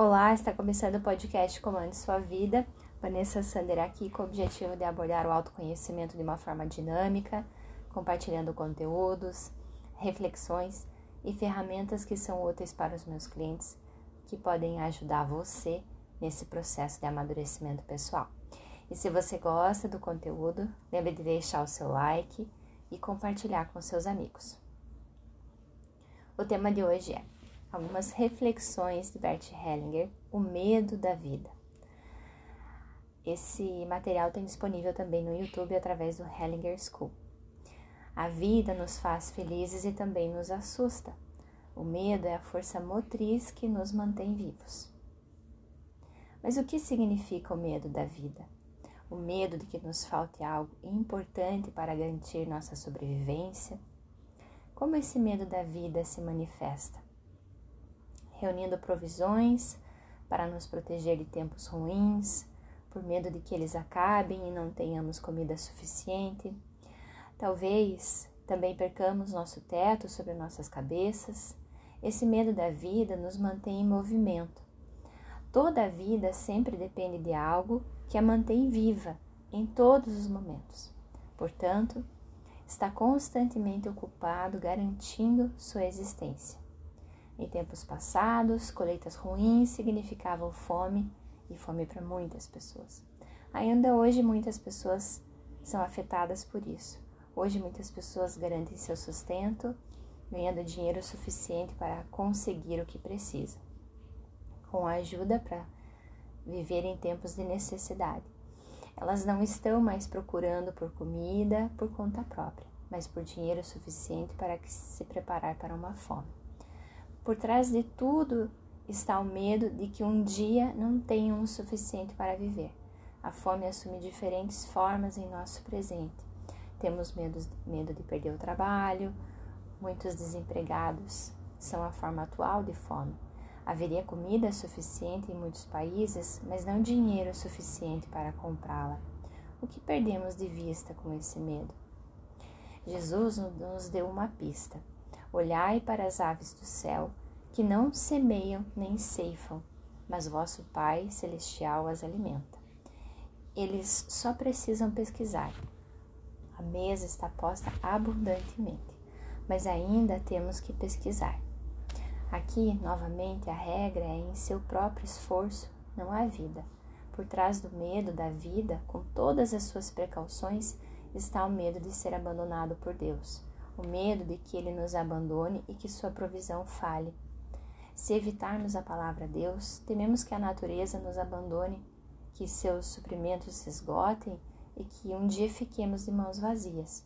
Olá, está começando o podcast Comande Sua Vida. Vanessa Sander aqui com o objetivo de abordar o autoconhecimento de uma forma dinâmica, compartilhando conteúdos, reflexões e ferramentas que são úteis para os meus clientes, que podem ajudar você nesse processo de amadurecimento pessoal. E se você gosta do conteúdo, lembre de deixar o seu like e compartilhar com seus amigos. O tema de hoje é algumas reflexões de Bert Hellinger, O Medo da Vida. Esse material tem disponível também no YouTube através do Hellinger School. A vida nos faz felizes e também nos assusta. O medo é a força motriz que nos mantém vivos. Mas o que significa o medo da vida? O medo de que nos falte algo importante para garantir nossa sobrevivência? Como esse medo da vida se manifesta? Reunindo provisões para nos proteger de tempos ruins, por medo de que eles acabem e não tenhamos comida suficiente. Talvez também percamos nosso teto sobre nossas cabeças. Esse medo da vida nos mantém em movimento. Toda a vida sempre depende de algo que a mantém viva em todos os momentos. Portanto, está constantemente ocupado garantindo sua existência. Em tempos passados, colheitas ruins significavam fome e fome para muitas pessoas. Ainda hoje, muitas pessoas são afetadas por isso. Hoje, muitas pessoas garantem seu sustento, ganhando dinheiro suficiente para conseguir o que precisam, com ajuda para viver em tempos de necessidade. Elas não estão mais procurando por comida por conta própria, mas por dinheiro suficiente para se preparar para uma fome. Por trás de tudo está o medo de que um dia não tenham o suficiente para viver. A fome assume diferentes formas em nosso presente. Temos medo, medo de perder o trabalho, muitos desempregados são a forma atual de fome. Haveria comida suficiente em muitos países, mas não dinheiro suficiente para comprá-la. O que perdemos de vista com esse medo? Jesus nos deu uma pista. Olhai para as aves do céu, que não semeiam nem ceifam, mas vosso Pai Celestial as alimenta. Eles só precisam pesquisar. A mesa está posta abundantemente, mas ainda temos que pesquisar. Aqui, novamente, a regra é em seu próprio esforço, não há vida. Por trás do medo da vida, com todas as suas precauções, está o medo de ser abandonado por Deus o medo de que ele nos abandone e que sua provisão falhe. Se evitarmos a palavra Deus, tememos que a natureza nos abandone, que seus suprimentos se esgotem e que um dia fiquemos de mãos vazias.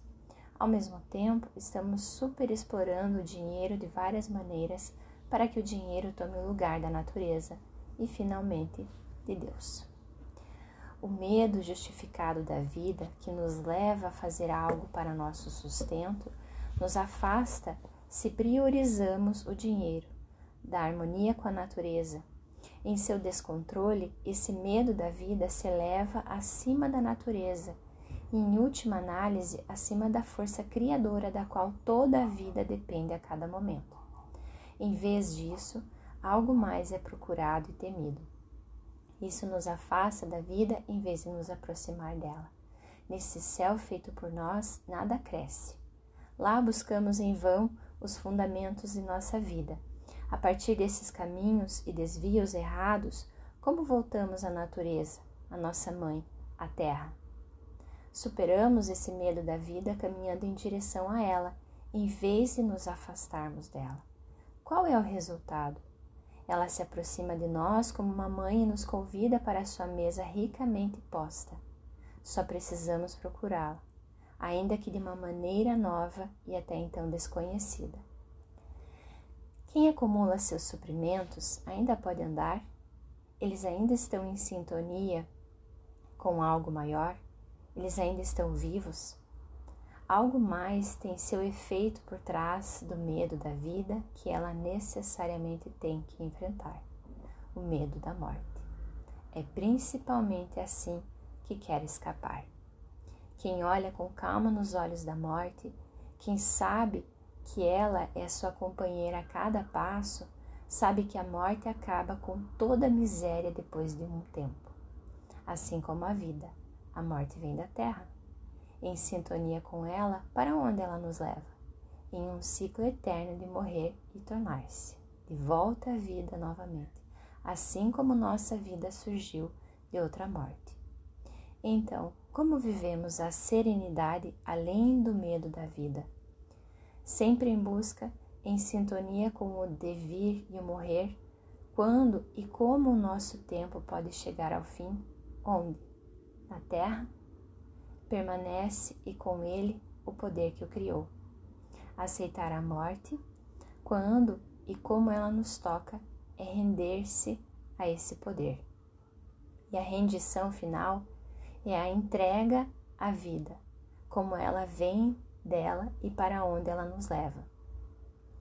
Ao mesmo tempo, estamos superexplorando o dinheiro de várias maneiras para que o dinheiro tome o lugar da natureza e, finalmente, de Deus. O medo justificado da vida, que nos leva a fazer algo para nosso sustento, nos afasta se priorizamos o dinheiro, da harmonia com a natureza. Em seu descontrole, esse medo da vida se eleva acima da natureza e, em última análise, acima da força criadora da qual toda a vida depende a cada momento. Em vez disso, algo mais é procurado e temido. Isso nos afasta da vida em vez de nos aproximar dela. Nesse céu feito por nós, nada cresce. Lá buscamos em vão os fundamentos de nossa vida. A partir desses caminhos e desvios errados, como voltamos à natureza, à nossa mãe, à terra? Superamos esse medo da vida caminhando em direção a ela, em vez de nos afastarmos dela. Qual é o resultado? Ela se aproxima de nós como uma mãe e nos convida para a sua mesa ricamente posta. Só precisamos procurá-la ainda que de uma maneira nova e até então desconhecida. Quem acumula seus suprimentos ainda pode andar? Eles ainda estão em sintonia com algo maior? Eles ainda estão vivos? Algo mais tem seu efeito por trás do medo da vida que ela necessariamente tem que enfrentar: o medo da morte. É principalmente assim que quer escapar. Quem olha com calma nos olhos da morte, quem sabe que ela é sua companheira a cada passo, sabe que a morte acaba com toda a miséria depois de um tempo. Assim como a vida, a morte vem da terra. Em sintonia com ela, para onde ela nos leva? Em um ciclo eterno de morrer e tornar-se, de volta à vida novamente, assim como nossa vida surgiu de outra morte. Então, como vivemos a serenidade além do medo da vida? Sempre em busca, em sintonia com o devir e o morrer, quando e como o nosso tempo pode chegar ao fim? Onde? Na terra? Permanece e com ele o poder que o criou. Aceitar a morte, quando e como ela nos toca, é render-se a esse poder. E a rendição final é a entrega à vida, como ela vem dela e para onde ela nos leva.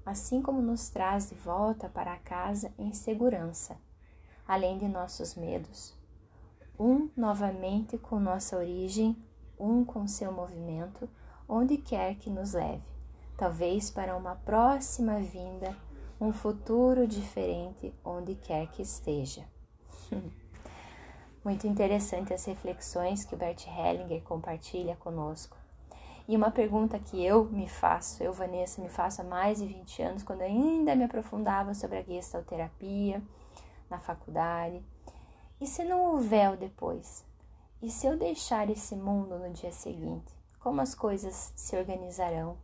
Assim como nos traz de volta para casa em segurança, além de nossos medos. Um novamente com nossa origem, um com seu movimento, onde quer que nos leve, talvez para uma próxima vinda, um futuro diferente onde quer que esteja. Muito interessante as reflexões que o Bert Hellinger compartilha conosco. E uma pergunta que eu me faço, eu, Vanessa, me faço há mais de 20 anos, quando ainda me aprofundava sobre a gestalterapia na faculdade. E se não houver o depois? E se eu deixar esse mundo no dia seguinte? Como as coisas se organizarão?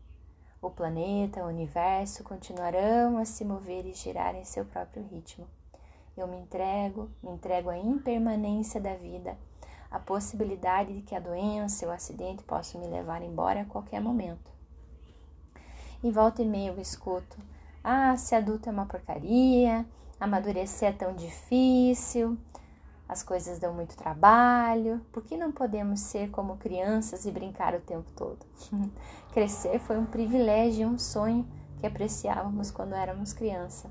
O planeta, o universo continuarão a se mover e girar em seu próprio ritmo. Eu me entrego, me entrego à impermanência da vida, à possibilidade de que a doença ou o acidente possam me levar embora a qualquer momento. E volta e meia eu escuto: ah, ser adulto é uma porcaria, amadurecer é tão difícil, as coisas dão muito trabalho, por que não podemos ser como crianças e brincar o tempo todo? Crescer foi um privilégio um sonho que apreciávamos quando éramos criança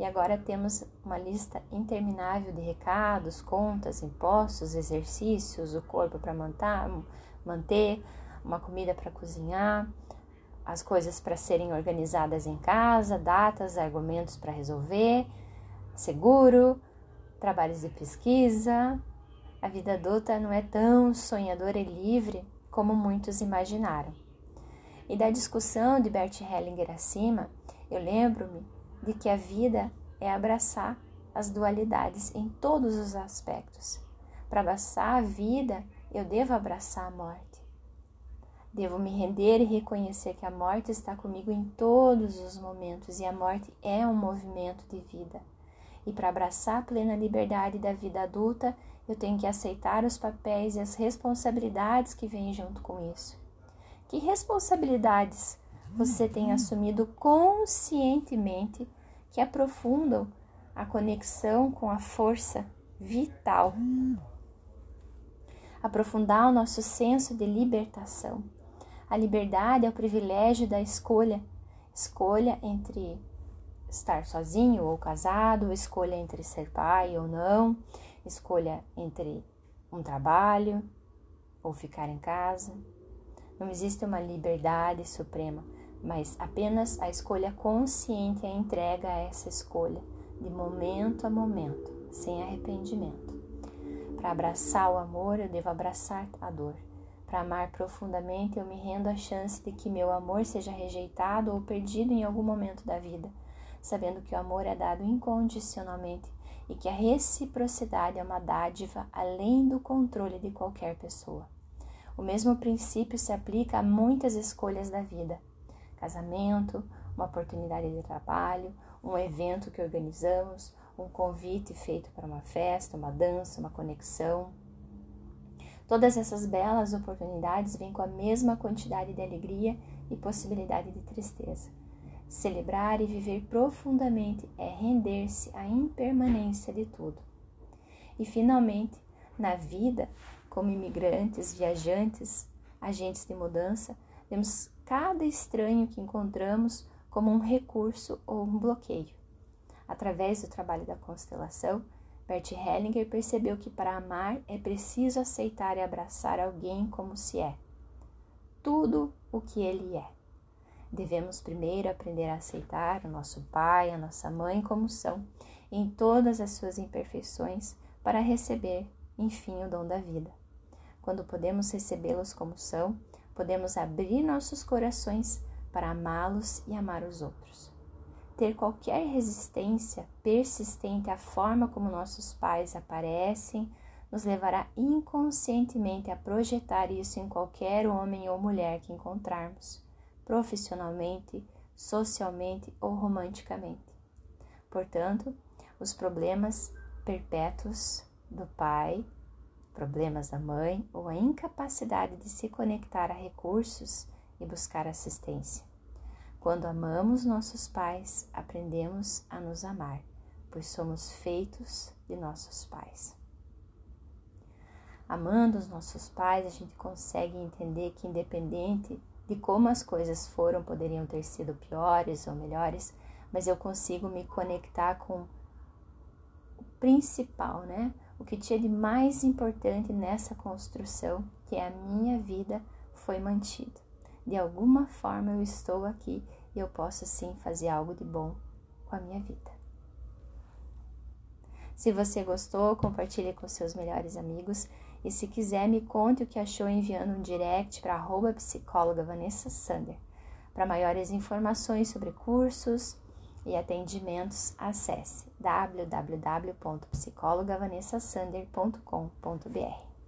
e agora temos uma lista interminável de recados, contas, impostos, exercícios, o corpo para manter, uma comida para cozinhar, as coisas para serem organizadas em casa, datas, argumentos para resolver, seguro, trabalhos de pesquisa. A vida adulta não é tão sonhadora e livre como muitos imaginaram. E da discussão de Bert Hellinger acima, eu lembro-me de que a vida é abraçar as dualidades em todos os aspectos. Para abraçar a vida, eu devo abraçar a morte. Devo me render e reconhecer que a morte está comigo em todos os momentos e a morte é um movimento de vida. E para abraçar a plena liberdade da vida adulta, eu tenho que aceitar os papéis e as responsabilidades que vêm junto com isso. Que responsabilidades você tem assumido conscientemente que aprofundam a conexão com a força vital? Aprofundar o nosso senso de libertação. A liberdade é o privilégio da escolha escolha entre estar sozinho ou casado, escolha entre ser pai ou não, escolha entre um trabalho ou ficar em casa. Não existe uma liberdade suprema, mas apenas a escolha consciente a entrega a essa escolha, de momento a momento, sem arrependimento. Para abraçar o amor, eu devo abraçar a dor. Para amar profundamente, eu me rendo à chance de que meu amor seja rejeitado ou perdido em algum momento da vida, sabendo que o amor é dado incondicionalmente e que a reciprocidade é uma dádiva além do controle de qualquer pessoa. O mesmo princípio se aplica a muitas escolhas da vida casamento, uma oportunidade de trabalho, um evento que organizamos, um convite feito para uma festa, uma dança, uma conexão. Todas essas belas oportunidades vêm com a mesma quantidade de alegria e possibilidade de tristeza. Celebrar e viver profundamente é render-se à impermanência de tudo. E finalmente, na vida, como imigrantes, viajantes, agentes de mudança, temos cada estranho que encontramos como um recurso ou um bloqueio. Através do trabalho da constelação, Bert Hellinger percebeu que para amar é preciso aceitar e abraçar alguém como se é. Tudo o que ele é. Devemos primeiro aprender a aceitar o nosso pai, a nossa mãe como são, em todas as suas imperfeições, para receber, enfim, o dom da vida. Quando podemos recebê-los como são, podemos abrir nossos corações para amá-los e amar os outros. Ter qualquer resistência persistente à forma como nossos pais aparecem nos levará inconscientemente a projetar isso em qualquer homem ou mulher que encontrarmos profissionalmente, socialmente ou romanticamente. Portanto, os problemas perpétuos do pai, problemas da mãe ou a incapacidade de se conectar a recursos e buscar assistência. Quando amamos nossos pais, aprendemos a nos amar, pois somos feitos de nossos pais. Amando os nossos pais, a gente consegue entender que, independente de como as coisas foram, poderiam ter sido piores ou melhores, mas eu consigo me conectar com o principal, né? O que tinha de mais importante nessa construção, que é a minha vida, foi mantido. De alguma forma eu estou aqui e eu posso sim fazer algo de bom com a minha vida. Se você gostou, compartilhe com seus melhores amigos e se quiser, me conte o que achou enviando um direct para arroba psicóloga Vanessa Sander. Para maiores informações sobre cursos e atendimentos, acesse www.psicologavanessasander.com.br.